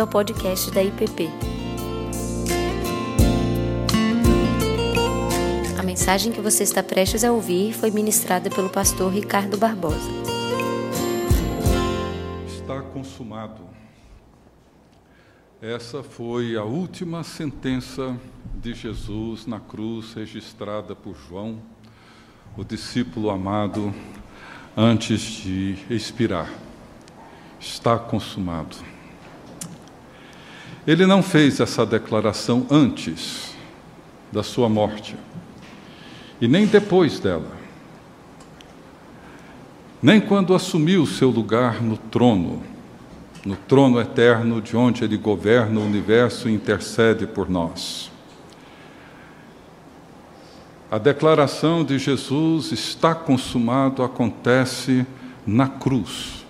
bem-vindo ao podcast da IPP. A mensagem que você está prestes a ouvir foi ministrada pelo pastor Ricardo Barbosa. Está consumado. Essa foi a última sentença de Jesus na cruz, registrada por João, o discípulo amado, antes de expirar. Está consumado. Ele não fez essa declaração antes da sua morte e nem depois dela, nem quando assumiu seu lugar no trono, no trono eterno de onde ele governa o universo e intercede por nós. A declaração de Jesus está consumado acontece na cruz,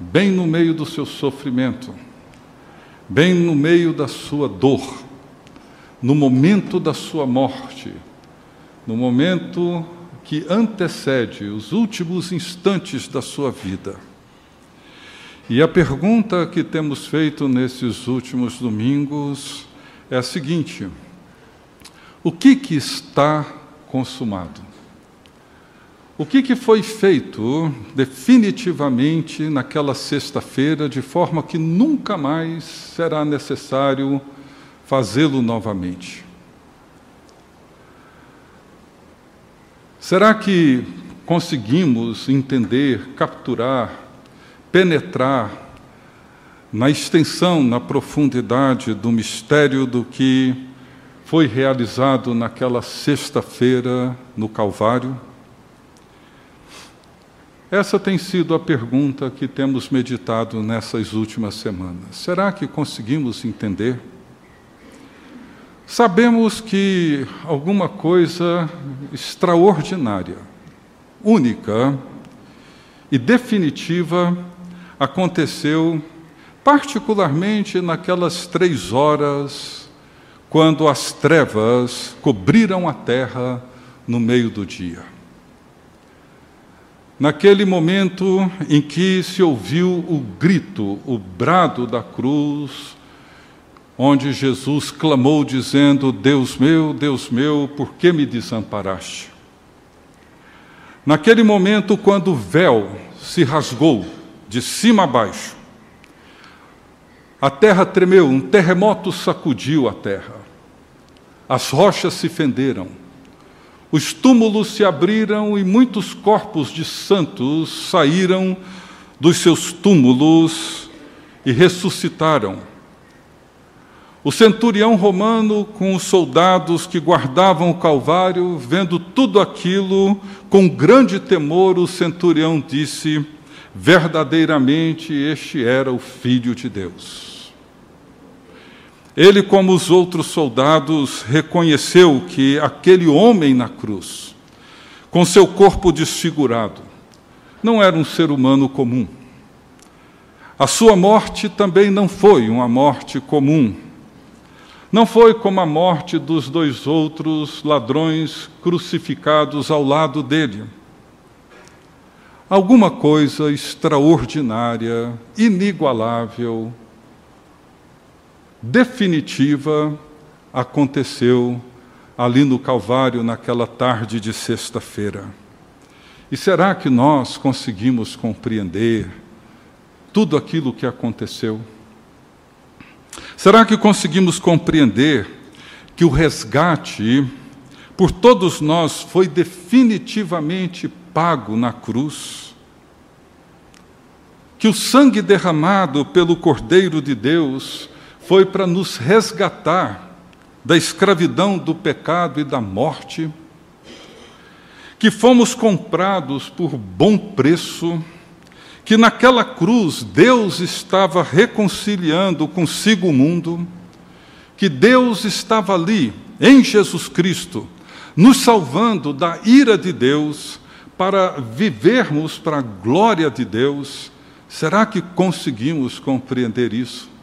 bem no meio do seu sofrimento bem no meio da sua dor, no momento da sua morte, no momento que antecede os últimos instantes da sua vida. E a pergunta que temos feito nesses últimos domingos é a seguinte: o que, que está consumado? O que, que foi feito definitivamente naquela sexta-feira, de forma que nunca mais será necessário fazê-lo novamente? Será que conseguimos entender, capturar, penetrar na extensão, na profundidade do mistério do que foi realizado naquela sexta-feira no Calvário? Essa tem sido a pergunta que temos meditado nessas últimas semanas. Será que conseguimos entender? Sabemos que alguma coisa extraordinária, única e definitiva aconteceu, particularmente naquelas três horas, quando as trevas cobriram a terra no meio do dia. Naquele momento em que se ouviu o grito, o brado da cruz, onde Jesus clamou dizendo: Deus meu, Deus meu, por que me desamparaste? Naquele momento, quando o véu se rasgou de cima a baixo, a terra tremeu, um terremoto sacudiu a terra, as rochas se fenderam os túmulos se abriram e muitos corpos de santos saíram dos seus túmulos e ressuscitaram. O centurião romano, com os soldados que guardavam o Calvário, vendo tudo aquilo, com grande temor, o centurião disse: Verdadeiramente este era o Filho de Deus. Ele, como os outros soldados, reconheceu que aquele homem na cruz, com seu corpo desfigurado, não era um ser humano comum. A sua morte também não foi uma morte comum. Não foi como a morte dos dois outros ladrões crucificados ao lado dele. Alguma coisa extraordinária, inigualável, definitiva aconteceu ali no Calvário naquela tarde de sexta-feira. E será que nós conseguimos compreender tudo aquilo que aconteceu? Será que conseguimos compreender que o resgate por todos nós foi definitivamente pago na cruz? Que o sangue derramado pelo Cordeiro de Deus foi para nos resgatar da escravidão do pecado e da morte, que fomos comprados por bom preço, que naquela cruz Deus estava reconciliando consigo o mundo, que Deus estava ali, em Jesus Cristo, nos salvando da ira de Deus, para vivermos para a glória de Deus. Será que conseguimos compreender isso?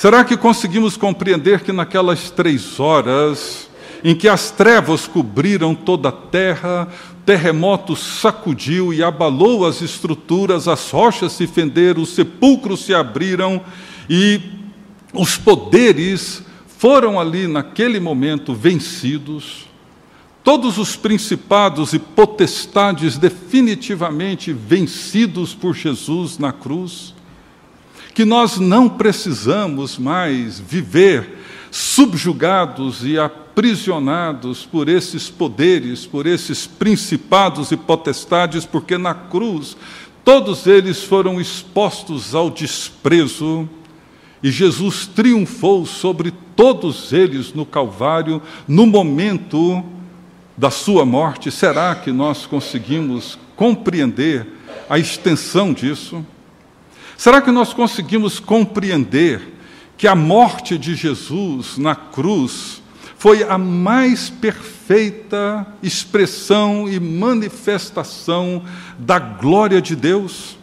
Será que conseguimos compreender que naquelas três horas em que as trevas cobriram toda a terra, terremoto sacudiu e abalou as estruturas, as rochas se fenderam, os sepulcros se abriram e os poderes foram ali naquele momento vencidos. Todos os principados e potestades definitivamente vencidos por Jesus na cruz, que nós não precisamos mais viver subjugados e aprisionados por esses poderes, por esses principados e potestades, porque na cruz todos eles foram expostos ao desprezo e Jesus triunfou sobre todos eles no Calvário, no momento da sua morte. Será que nós conseguimos compreender a extensão disso? Será que nós conseguimos compreender que a morte de Jesus na cruz foi a mais perfeita expressão e manifestação da glória de Deus?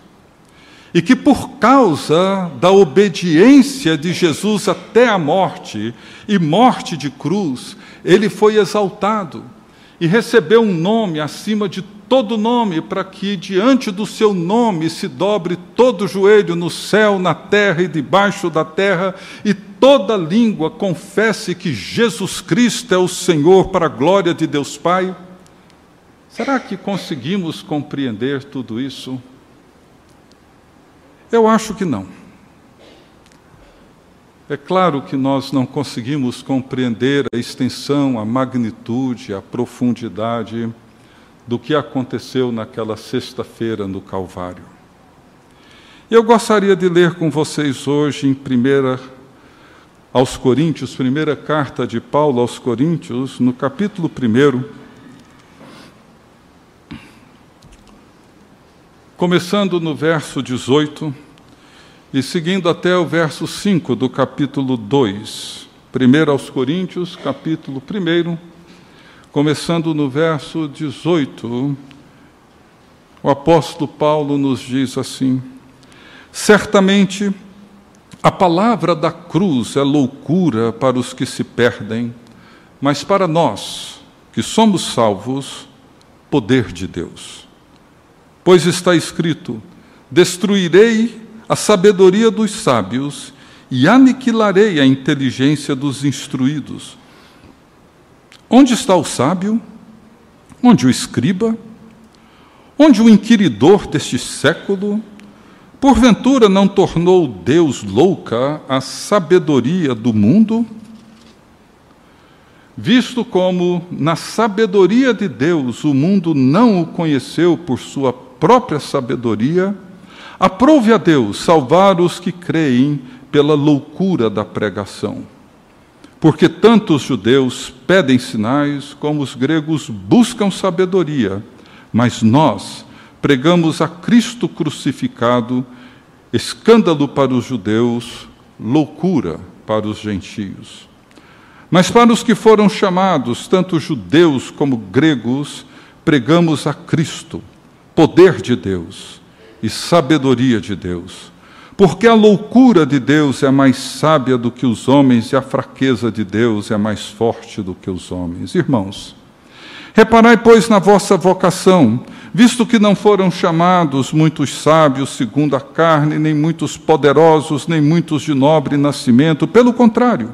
E que por causa da obediência de Jesus até a morte, e morte de cruz, ele foi exaltado e recebeu um nome acima de todo nome, para que diante do seu nome se dobre todo joelho no céu, na terra e debaixo da terra, e toda língua confesse que Jesus Cristo é o Senhor para a glória de Deus Pai? Será que conseguimos compreender tudo isso? Eu acho que não. É claro que nós não conseguimos compreender a extensão, a magnitude, a profundidade do que aconteceu naquela sexta-feira no Calvário. Eu gostaria de ler com vocês hoje em primeira aos Coríntios, primeira carta de Paulo aos Coríntios, no capítulo 1, começando no verso 18 e seguindo até o verso 5 do capítulo 2. Primeiro aos Coríntios, capítulo 1, começando no verso 18, o apóstolo Paulo nos diz assim: Certamente a palavra da cruz é loucura para os que se perdem, mas para nós, que somos salvos, poder de Deus. Pois está escrito: Destruirei a sabedoria dos sábios e aniquilarei a inteligência dos instruídos. Onde está o sábio? Onde o escriba? Onde o inquiridor deste século? Porventura não tornou Deus louca a sabedoria do mundo? Visto como, na sabedoria de Deus, o mundo não o conheceu por sua própria sabedoria, aprove a Deus salvar os que creem pela loucura da pregação porque tanto os judeus pedem sinais, como os gregos buscam sabedoria, mas nós pregamos a Cristo crucificado, escândalo para os judeus, loucura para os gentios. Mas para os que foram chamados, tanto judeus como gregos, pregamos a Cristo, poder de Deus e sabedoria de Deus porque a loucura de Deus é mais sábia do que os homens e a fraqueza de Deus é mais forte do que os homens. Irmãos, reparai, pois, na vossa vocação, visto que não foram chamados muitos sábios segundo a carne, nem muitos poderosos, nem muitos de nobre nascimento, pelo contrário.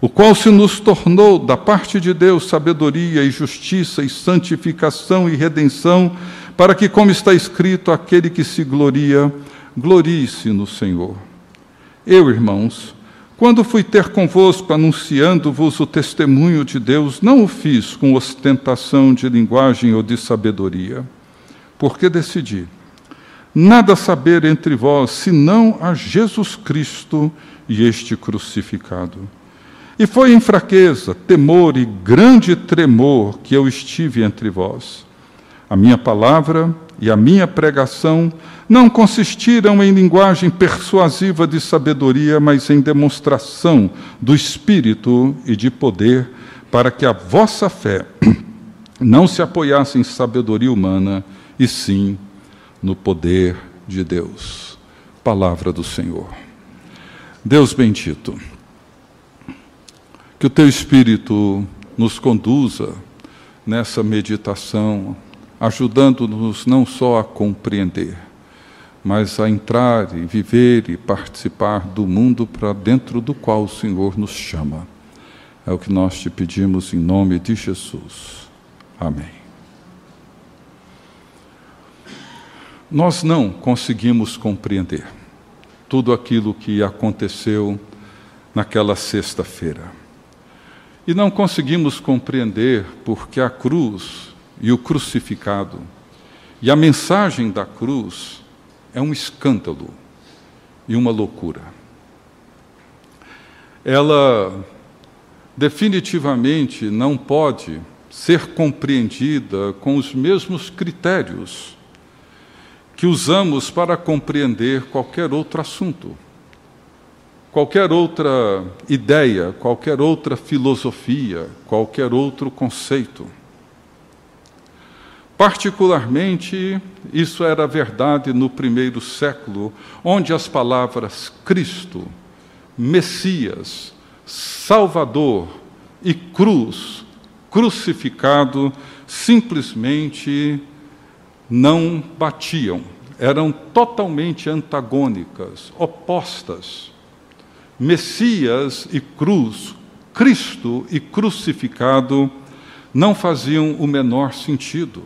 o qual se nos tornou da parte de Deus sabedoria e justiça e santificação e redenção, para que, como está escrito, aquele que se gloria, glorie-se no Senhor. Eu, irmãos, quando fui ter convosco anunciando-vos o testemunho de Deus, não o fiz com ostentação de linguagem ou de sabedoria, porque decidi nada saber entre vós senão a Jesus Cristo e este crucificado. E foi em fraqueza, temor e grande tremor que eu estive entre vós. A minha palavra e a minha pregação não consistiram em linguagem persuasiva de sabedoria, mas em demonstração do Espírito e de poder, para que a vossa fé não se apoiasse em sabedoria humana, e sim no poder de Deus. Palavra do Senhor. Deus bendito, que o teu Espírito nos conduza nessa meditação, ajudando-nos não só a compreender, mas a entrar e viver e participar do mundo para dentro do qual o Senhor nos chama. É o que nós te pedimos em nome de Jesus. Amém. Nós não conseguimos compreender tudo aquilo que aconteceu naquela sexta-feira. E não conseguimos compreender porque a cruz e o crucificado e a mensagem da cruz é um escândalo e uma loucura. Ela definitivamente não pode ser compreendida com os mesmos critérios que usamos para compreender qualquer outro assunto, qualquer outra ideia, qualquer outra filosofia, qualquer outro conceito. Particularmente, isso era verdade no primeiro século, onde as palavras Cristo, Messias, Salvador e cruz, crucificado, simplesmente não batiam, eram totalmente antagônicas, opostas. Messias e cruz, Cristo e crucificado não faziam o menor sentido.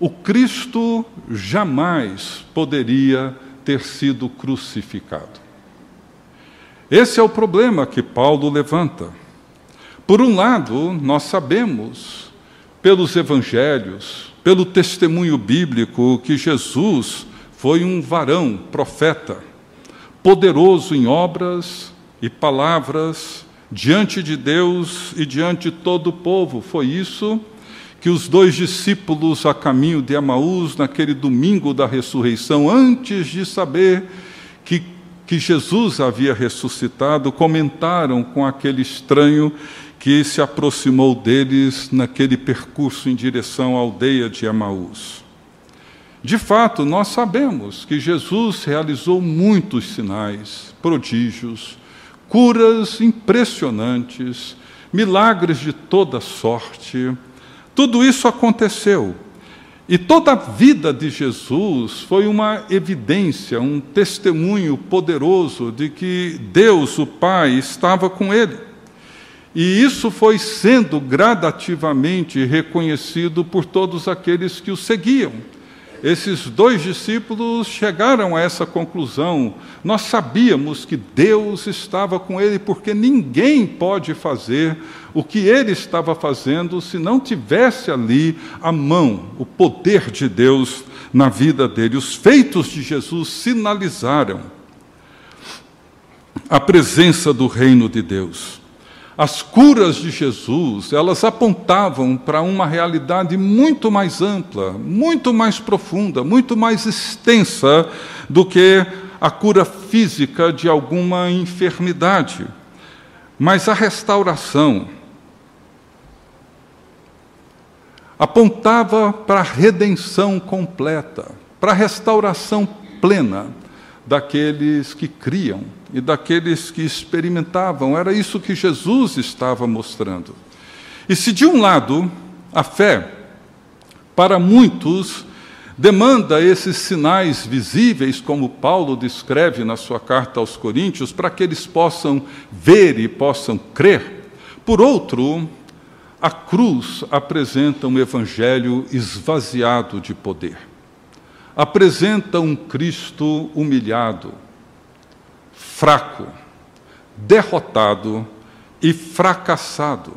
O Cristo jamais poderia ter sido crucificado. Esse é o problema que Paulo levanta. Por um lado, nós sabemos, pelos evangelhos, pelo testemunho bíblico, que Jesus foi um varão, profeta, poderoso em obras e palavras diante de Deus e diante de todo o povo. Foi isso que os dois discípulos a caminho de Amaús, naquele domingo da ressurreição, antes de saber que que Jesus havia ressuscitado, comentaram com aquele estranho que se aproximou deles naquele percurso em direção à aldeia de Emaús. De fato, nós sabemos que Jesus realizou muitos sinais, prodígios, curas impressionantes, milagres de toda sorte. Tudo isso aconteceu e toda a vida de Jesus foi uma evidência, um testemunho poderoso de que Deus, o Pai, estava com ele. E isso foi sendo gradativamente reconhecido por todos aqueles que o seguiam esses dois discípulos chegaram a essa conclusão. Nós sabíamos que Deus estava com ele, porque ninguém pode fazer o que ele estava fazendo se não tivesse ali a mão, o poder de Deus na vida dele. Os feitos de Jesus sinalizaram a presença do reino de Deus. As curas de Jesus, elas apontavam para uma realidade muito mais ampla, muito mais profunda, muito mais extensa do que a cura física de alguma enfermidade. Mas a restauração apontava para a redenção completa, para a restauração plena daqueles que criam e daqueles que experimentavam. Era isso que Jesus estava mostrando. E se de um lado a fé, para muitos, demanda esses sinais visíveis, como Paulo descreve na sua carta aos Coríntios, para que eles possam ver e possam crer. Por outro, a cruz apresenta um evangelho esvaziado de poder. Apresenta um Cristo humilhado, fraco, derrotado e fracassado.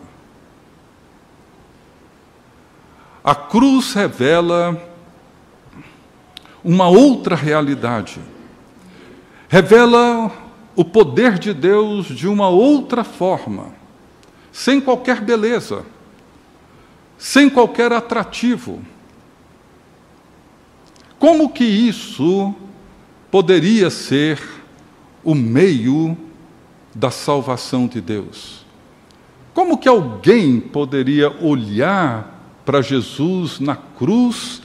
A cruz revela uma outra realidade. Revela o poder de Deus de uma outra forma, sem qualquer beleza, sem qualquer atrativo, Como que isso poderia ser o meio da salvação de Deus? Como que alguém poderia olhar para Jesus na cruz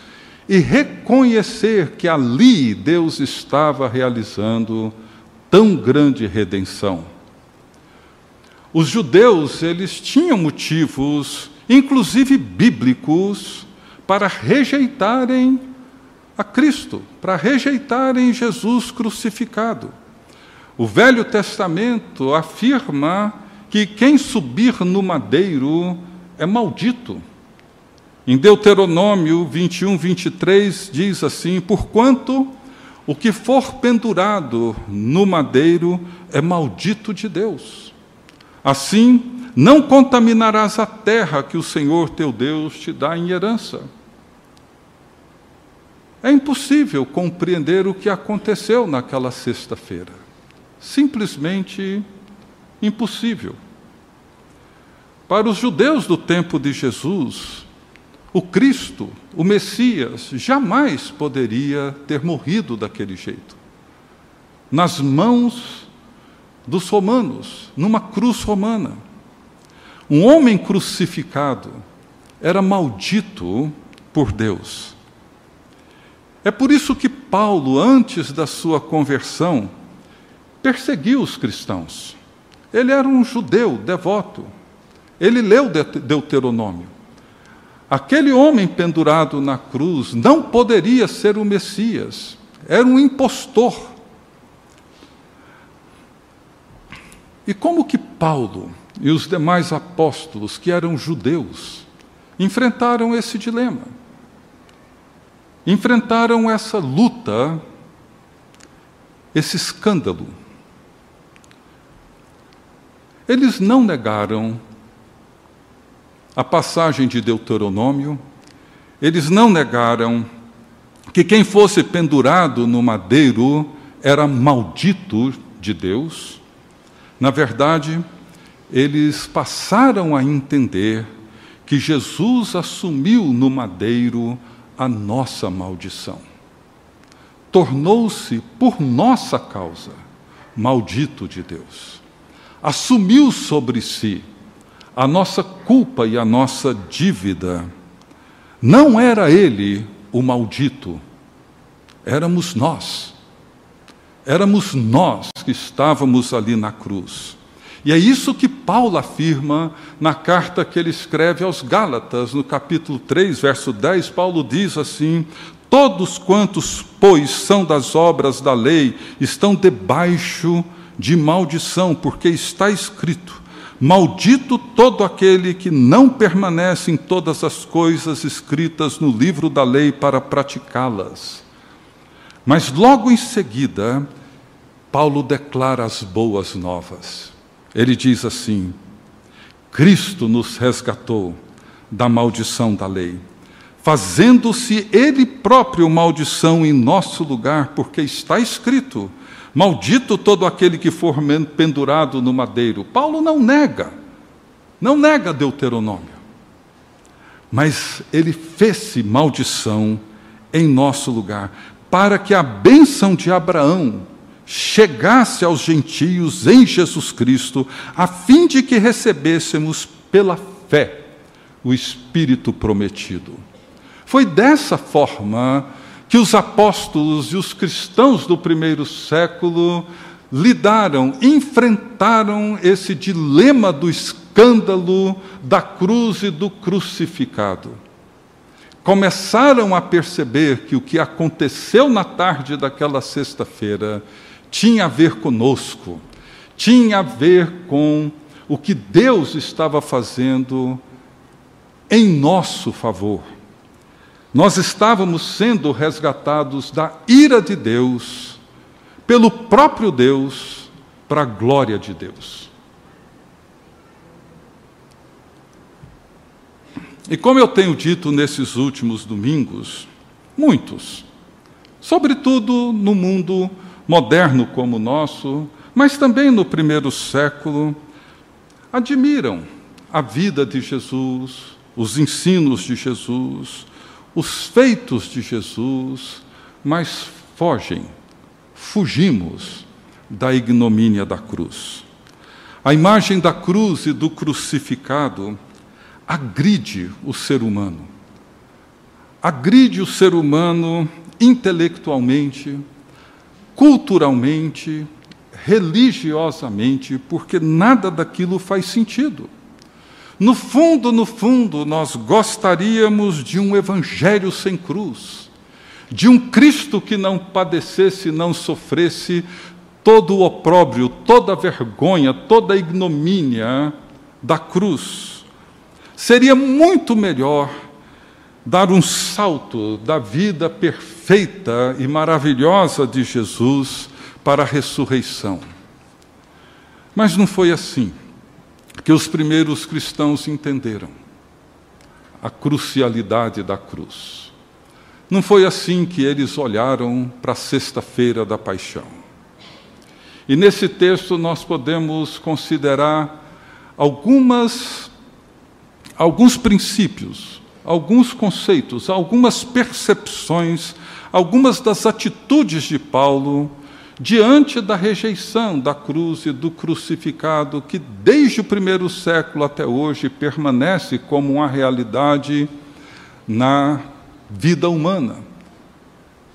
e reconhecer que ali Deus estava realizando tão grande redenção? Os judeus, eles tinham motivos, inclusive bíblicos, para rejeitarem a Cristo, para rejeitarem Jesus crucificado. O Velho Testamento afirma que quem subir no madeiro é maldito. Em Deuteronômio 21, 23 diz assim: Porquanto o que for pendurado no madeiro é maldito de Deus. Assim, não contaminarás a terra que o Senhor teu Deus te dá em herança. É impossível compreender o que aconteceu naquela sexta-feira. Simplesmente impossível. Para os judeus do tempo de Jesus, o Cristo, o Messias, jamais poderia ter morrido daquele jeito. Nas mãos dos romanos, numa cruz romana. Um homem crucificado era maldito por Deus. É por isso que Paulo, antes da sua conversão, perseguiu os cristãos. Ele era um judeu devoto. Ele leu Deuteronômio. Aquele homem pendurado na cruz não poderia ser o Messias, era um impostor. E como que Paulo e os demais apóstolos, que eram judeus, enfrentaram esse dilema? Enfrentaram essa luta, esse escândalo. Eles não negaram a passagem de Deuteronômio, eles não negaram que quem fosse pendurado no madeiro era maldito de Deus, na verdade, eles passaram a entender que Jesus assumiu no madeiro a nossa maldição. Tornou-se, por nossa causa, maldito de Deus. Assumiu sobre si a nossa culpa e a nossa dívida. Não era ele o maldito, éramos nós. Éramos nós que estávamos ali na cruz. E é isso que Paulo afirma na carta que ele escreve aos Gálatas, no capítulo 3, verso 10. Paulo diz assim: Todos quantos, pois, são das obras da lei, estão debaixo de maldição, porque está escrito: Maldito todo aquele que não permanece em todas as coisas escritas no livro da lei para praticá-las. Mas logo em seguida, Paulo declara as boas novas. Ele diz assim: Cristo nos resgatou da maldição da lei, fazendo-se Ele próprio maldição em nosso lugar, porque está escrito: Maldito todo aquele que for pendurado no madeiro. Paulo não nega, não nega Deuteronômio, mas ele fez-se maldição em nosso lugar para que a bênção de Abraão chegasse aos gentios em Jesus Cristo, a fim de que recebêssemos pela fé o Espírito prometido. Foi dessa forma que os apóstolos e os cristãos do primeiro século lidaram, enfrentaram esse dilema do escândalo da cruz e do crucificado começaram a perceber que o que aconteceu na tarde daquela sexta-feira tinha a ver conosco, tinha a ver com o que Deus estava fazendo em nosso favor. Nós estávamos sendo resgatados da ira de Deus, pelo próprio Deus, para a glória de Deus. E como eu tenho dito nesses últimos domingos, muitos, sobretudo no mundo moderno como o nosso, mas também no primeiro século, admiram a vida de Jesus, os ensinos de Jesus, os feitos de Jesus, mas fogem, fugimos da ignomínia da cruz. A imagem da cruz e do crucificado agride o ser humano. Agride o ser humano intelectualmente, culturalmente, religiosamente, porque nada daquilo faz sentido. No fundo, no fundo, nós gostaríamos de um evangelho sem cruz, de um Cristo que não padecesse, não sofresse todo o opróbrio, toda a vergonha, toda a ignomínia da cruz. Seria muito melhor dar um salto da vida perfeita e maravilhosa de Jesus para a ressurreição. Mas não foi assim que os primeiros cristãos entenderam a crucialidade da cruz. Não foi assim que eles olharam para a sexta-feira da paixão. E nesse texto nós podemos considerar algumas alguns princípios, alguns conceitos, algumas percepções, algumas das atitudes de Paulo diante da rejeição da cruz e do crucificado, que desde o primeiro século até hoje permanece como uma realidade na vida humana.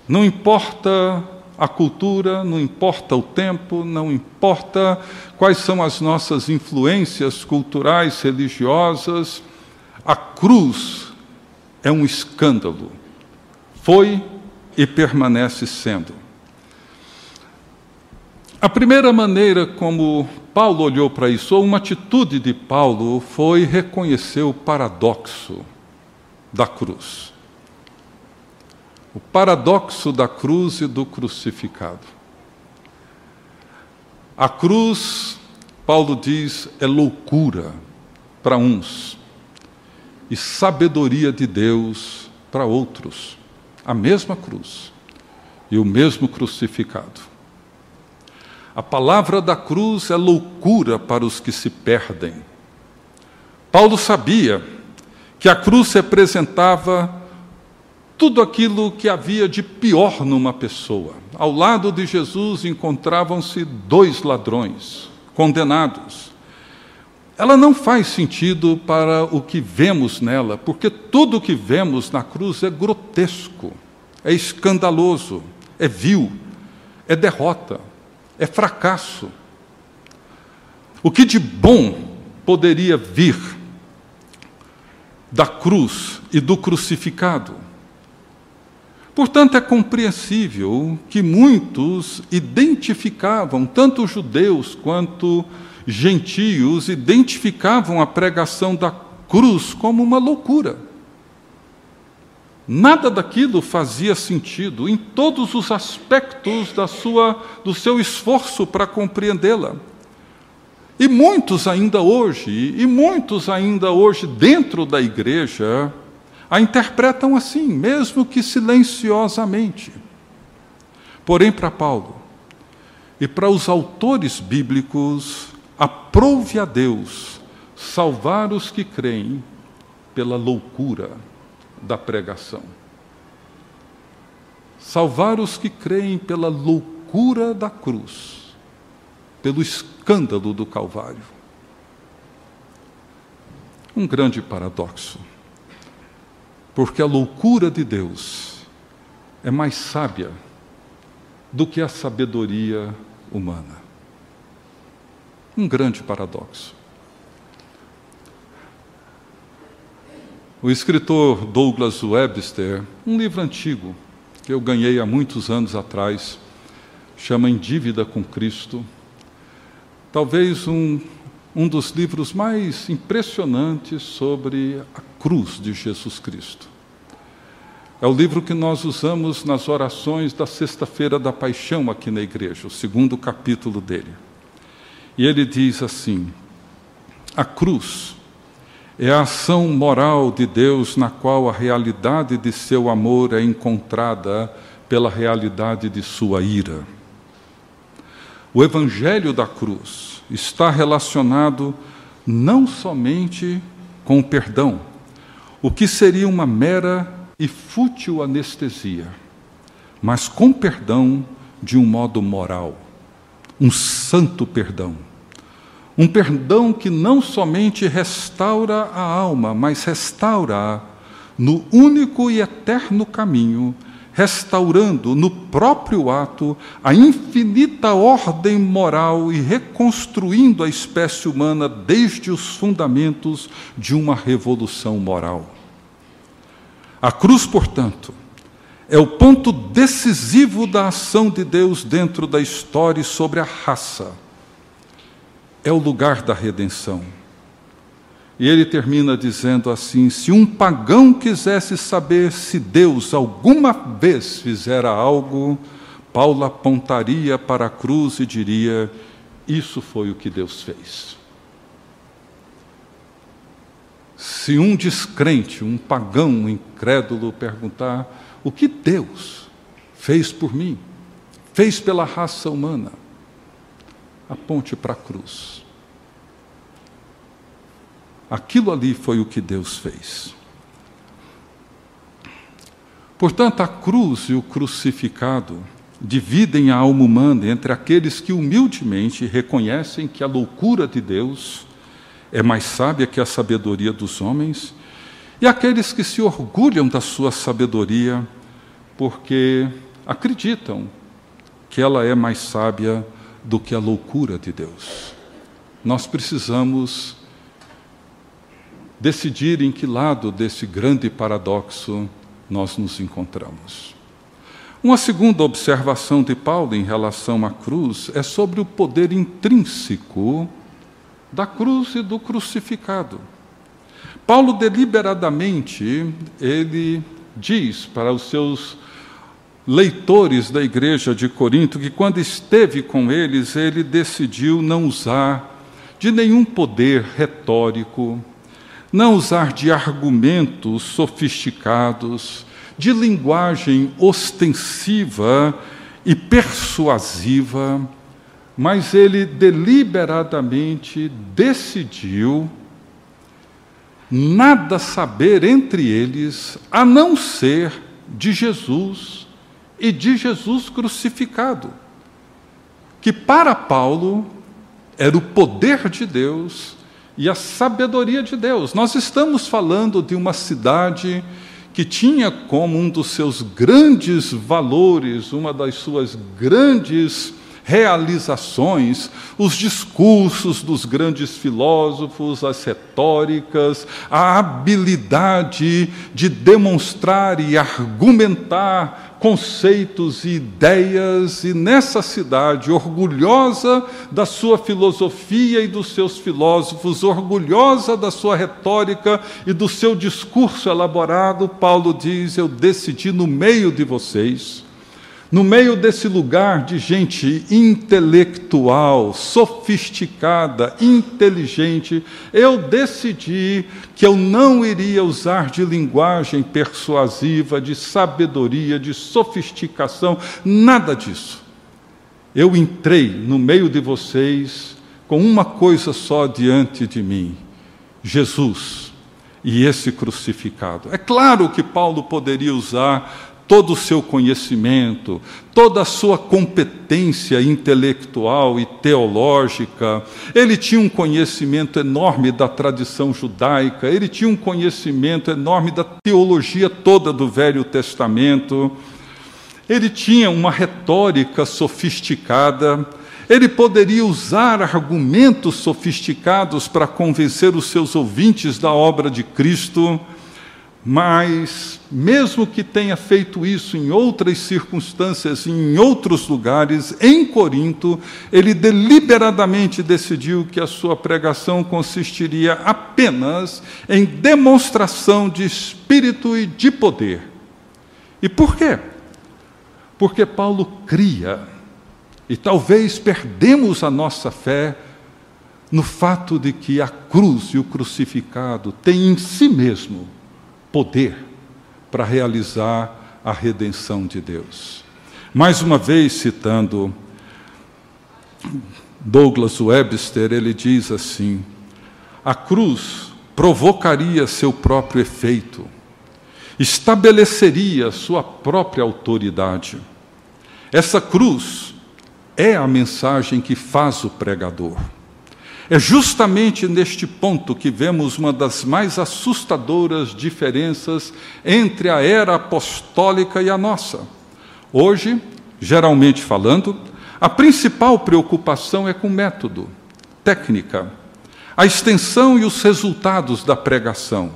Não importa a cultura, não importa o tempo, não importa quais são as nossas influências culturais, religiosas, a cruz é um escândalo. Foi e permanece sendo. A primeira maneira como Paulo olhou para isso, ou uma atitude de Paulo, foi reconhecer o paradoxo da cruz. O paradoxo da cruz e do crucificado. A cruz, Paulo diz, é loucura para uns e sabedoria de Deus para outros. A mesma cruz e o mesmo crucificado. A palavra da cruz é loucura para os que se perdem. Paulo sabia que a cruz representava tudo aquilo que havia de pior numa pessoa. Ao lado de Jesus encontravam-se dois ladrões condenados. Ela não faz sentido para o que vemos nela, porque tudo o que vemos na cruz é grotesco, é escandaloso, é vil, é derrota é fracasso. O que de bom poderia vir da cruz e do crucificado? Portanto, é compreensível que muitos identificavam, tanto judeus quanto gentios, identificavam a pregação da cruz como uma loucura. Nada daquilo fazia sentido em todos os aspectos da sua, do seu esforço para compreendê-la. E muitos ainda hoje, e muitos ainda hoje dentro da igreja, a interpretam assim, mesmo que silenciosamente. Porém, para Paulo e para os autores bíblicos, aprove a Deus salvar os que creem pela loucura da pregação. Salvar os que creem pela loucura da cruz, pelo escândalo do Calvário. Um grande paradoxo. Porque a loucura de Deus é mais sábia do que a sabedoria humana. Um grande paradoxo. O escritor Douglas Webster, um livro antigo que eu ganhei há muitos anos atrás, chama Em Dívida com Cristo. Talvez um, um dos livros mais impressionantes sobre a cruz de Jesus Cristo. É o livro que nós usamos nas orações da Sexta-feira da Paixão aqui na igreja, o segundo capítulo dele. E ele diz assim: a cruz é a ação moral de Deus na qual a realidade de seu amor é encontrada pela realidade de sua ira. O Evangelho da cruz está relacionado não somente com o perdão, o que seria uma mera e fútil anestesia, mas com perdão de um modo moral, um santo perdão. Um perdão que não somente restaura a alma, mas restaura no único e eterno caminho, restaurando no próprio ato a infinita ordem moral e reconstruindo a espécie humana desde os fundamentos de uma revolução moral. A cruz, portanto, é o ponto decisivo da ação de Deus dentro da história sobre a raça. É o lugar da redenção. E ele termina dizendo assim: se um pagão quisesse saber se Deus alguma vez fizera algo, Paulo apontaria para a cruz e diria: Isso foi o que Deus fez. Se um descrente, um pagão, um incrédulo perguntar: o que Deus fez por mim, fez pela raça humana. Aponte para a cruz. Aquilo ali foi o que Deus fez. Portanto, a cruz e o crucificado dividem a alma humana entre aqueles que humildemente reconhecem que a loucura de Deus é mais sábia que a sabedoria dos homens e aqueles que se orgulham da sua sabedoria, porque acreditam que ela é mais sábia do que a loucura de Deus. Nós precisamos decidir em que lado desse grande paradoxo nós nos encontramos. Uma segunda observação de Paulo em relação à cruz é sobre o poder intrínseco da cruz e do crucificado. Paulo deliberadamente ele diz para os seus leitores da igreja de Corinto que quando esteve com eles, ele decidiu não usar de nenhum poder retórico, não usar de argumentos sofisticados, de linguagem ostensiva e persuasiva, mas ele deliberadamente decidiu nada saber entre eles a não ser de Jesus e de Jesus crucificado, que para Paulo era o poder de Deus e a sabedoria de Deus. Nós estamos falando de uma cidade que tinha como um dos seus grandes valores, uma das suas grandes realizações, os discursos dos grandes filósofos, as retóricas, a habilidade de demonstrar e argumentar conceitos e ideias, e nessa cidade, orgulhosa da sua filosofia e dos seus filósofos, orgulhosa da sua retórica e do seu discurso elaborado, Paulo diz: Eu decidi no meio de vocês no meio desse lugar de gente intelectual, sofisticada, inteligente, eu decidi que eu não iria usar de linguagem persuasiva, de sabedoria, de sofisticação, nada disso. Eu entrei no meio de vocês com uma coisa só diante de mim: Jesus e esse crucificado. É claro que Paulo poderia usar todo o seu conhecimento, toda a sua competência intelectual e teológica. Ele tinha um conhecimento enorme da tradição judaica, ele tinha um conhecimento enorme da teologia toda do Velho Testamento. Ele tinha uma retórica sofisticada. Ele poderia usar argumentos sofisticados para convencer os seus ouvintes da obra de Cristo. Mas, mesmo que tenha feito isso em outras circunstâncias, em outros lugares, em Corinto, ele deliberadamente decidiu que a sua pregação consistiria apenas em demonstração de espírito e de poder. E por quê? Porque Paulo cria, e talvez perdemos a nossa fé no fato de que a cruz e o crucificado têm em si mesmo poder para realizar a redenção de Deus. Mais uma vez, citando Douglas Webster, ele diz assim: a cruz provocaria seu próprio efeito, estabeleceria sua própria autoridade. Essa cruz é a mensagem que faz o pregador. É justamente neste ponto que vemos uma das mais assustadoras diferenças entre a era apostólica e a nossa. Hoje, geralmente falando, a principal preocupação é com método, técnica, a extensão e os resultados da pregação.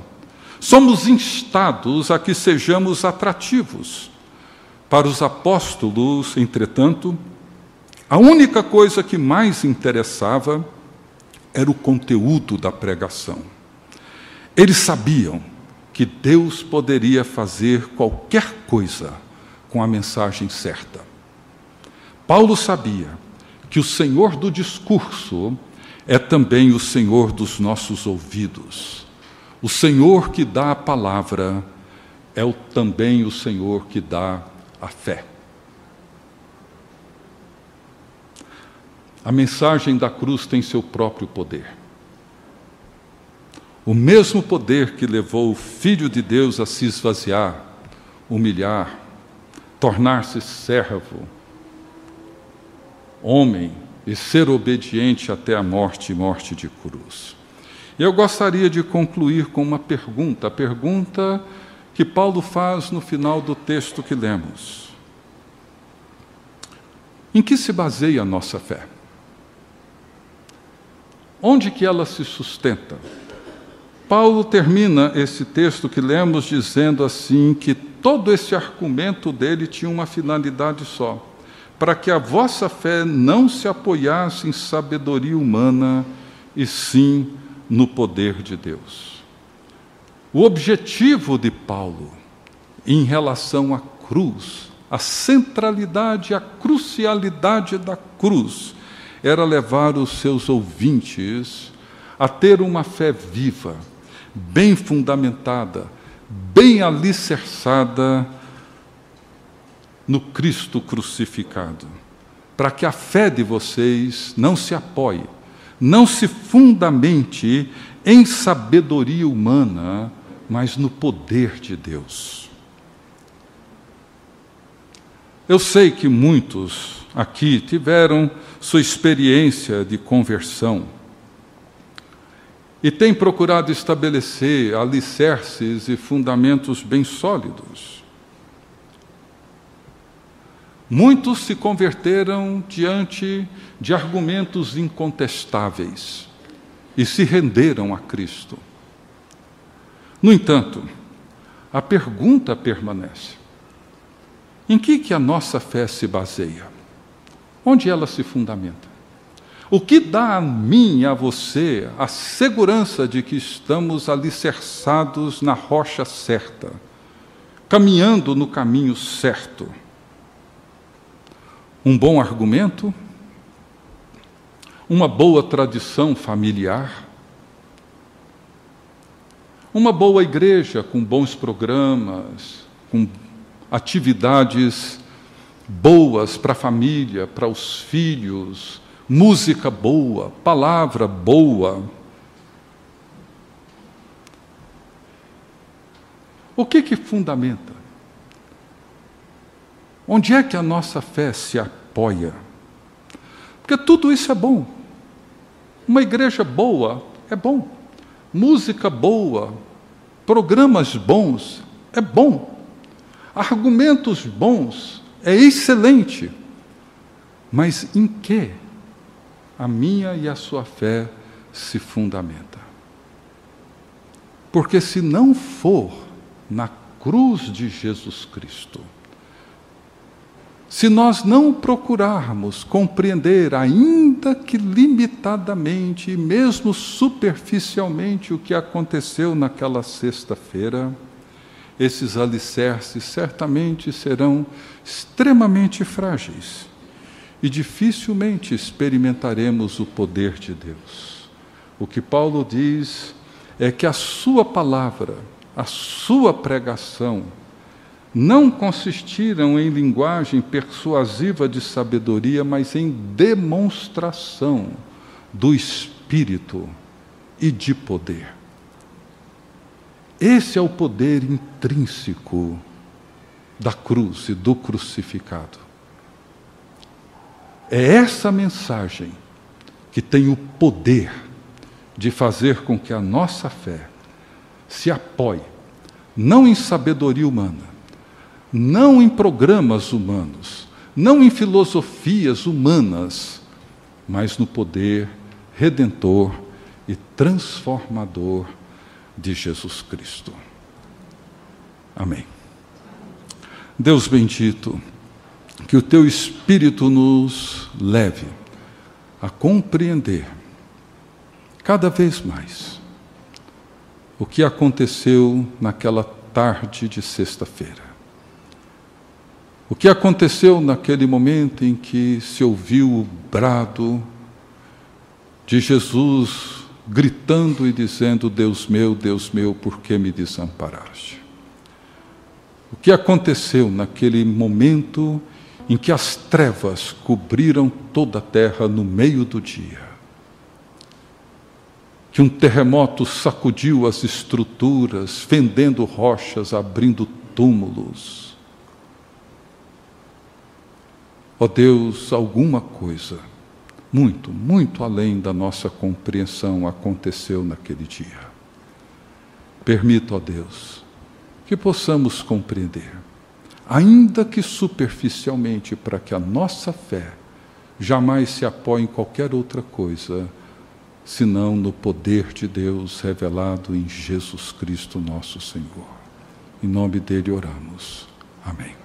Somos instados a que sejamos atrativos. Para os apóstolos, entretanto, a única coisa que mais interessava era o conteúdo da pregação. Eles sabiam que Deus poderia fazer qualquer coisa com a mensagem certa. Paulo sabia que o Senhor do discurso é também o Senhor dos nossos ouvidos. O Senhor que dá a palavra é também o Senhor que dá a fé. A mensagem da cruz tem seu próprio poder. O mesmo poder que levou o Filho de Deus a se esvaziar, humilhar, tornar-se servo, homem e ser obediente até a morte e morte de cruz. Eu gostaria de concluir com uma pergunta, a pergunta que Paulo faz no final do texto que lemos. Em que se baseia a nossa fé? Onde que ela se sustenta? Paulo termina esse texto que lemos dizendo assim que todo esse argumento dele tinha uma finalidade só, para que a vossa fé não se apoiasse em sabedoria humana, e sim no poder de Deus. O objetivo de Paulo em relação à cruz, a centralidade, a crucialidade da cruz, era levar os seus ouvintes a ter uma fé viva, bem fundamentada, bem alicerçada no Cristo crucificado, para que a fé de vocês não se apoie, não se fundamente em sabedoria humana, mas no poder de Deus. Eu sei que muitos aqui tiveram sua experiência de conversão e têm procurado estabelecer alicerces e fundamentos bem sólidos. Muitos se converteram diante de argumentos incontestáveis e se renderam a Cristo. No entanto, a pergunta permanece: em que, que a nossa fé se baseia? Onde ela se fundamenta? O que dá a mim e a você a segurança de que estamos alicerçados na rocha certa, caminhando no caminho certo? Um bom argumento? Uma boa tradição familiar? Uma boa igreja com bons programas, com atividades boas para a família, para os filhos, música boa, palavra boa. O que que fundamenta? Onde é que a nossa fé se apoia? Porque tudo isso é bom. Uma igreja boa é bom. Música boa, programas bons é bom. Argumentos bons é excelente. Mas em que a minha e a sua fé se fundamenta? Porque se não for na cruz de Jesus Cristo, se nós não procurarmos compreender, ainda que limitadamente e mesmo superficialmente, o que aconteceu naquela sexta-feira, esses alicerces certamente serão extremamente frágeis e dificilmente experimentaremos o poder de Deus. O que Paulo diz é que a sua palavra, a sua pregação, não consistiram em linguagem persuasiva de sabedoria, mas em demonstração do Espírito e de poder. Esse é o poder intrínseco da cruz e do crucificado. É essa mensagem que tem o poder de fazer com que a nossa fé se apoie não em sabedoria humana, não em programas humanos, não em filosofias humanas, mas no poder redentor e transformador de Jesus Cristo. Amém. Deus bendito, que o teu Espírito nos leve a compreender cada vez mais o que aconteceu naquela tarde de sexta-feira. O que aconteceu naquele momento em que se ouviu o brado de Jesus gritando e dizendo: Deus meu, Deus meu, por que me desamparaste? O que aconteceu naquele momento em que as trevas cobriram toda a terra no meio do dia? Que um terremoto sacudiu as estruturas, fendendo rochas, abrindo túmulos Ó oh Deus, alguma coisa, muito, muito além da nossa compreensão, aconteceu naquele dia. Permita, ó Deus, que possamos compreender, ainda que superficialmente, para que a nossa fé jamais se apoie em qualquer outra coisa, senão no poder de Deus revelado em Jesus Cristo, nosso Senhor. Em nome dele oramos. Amém.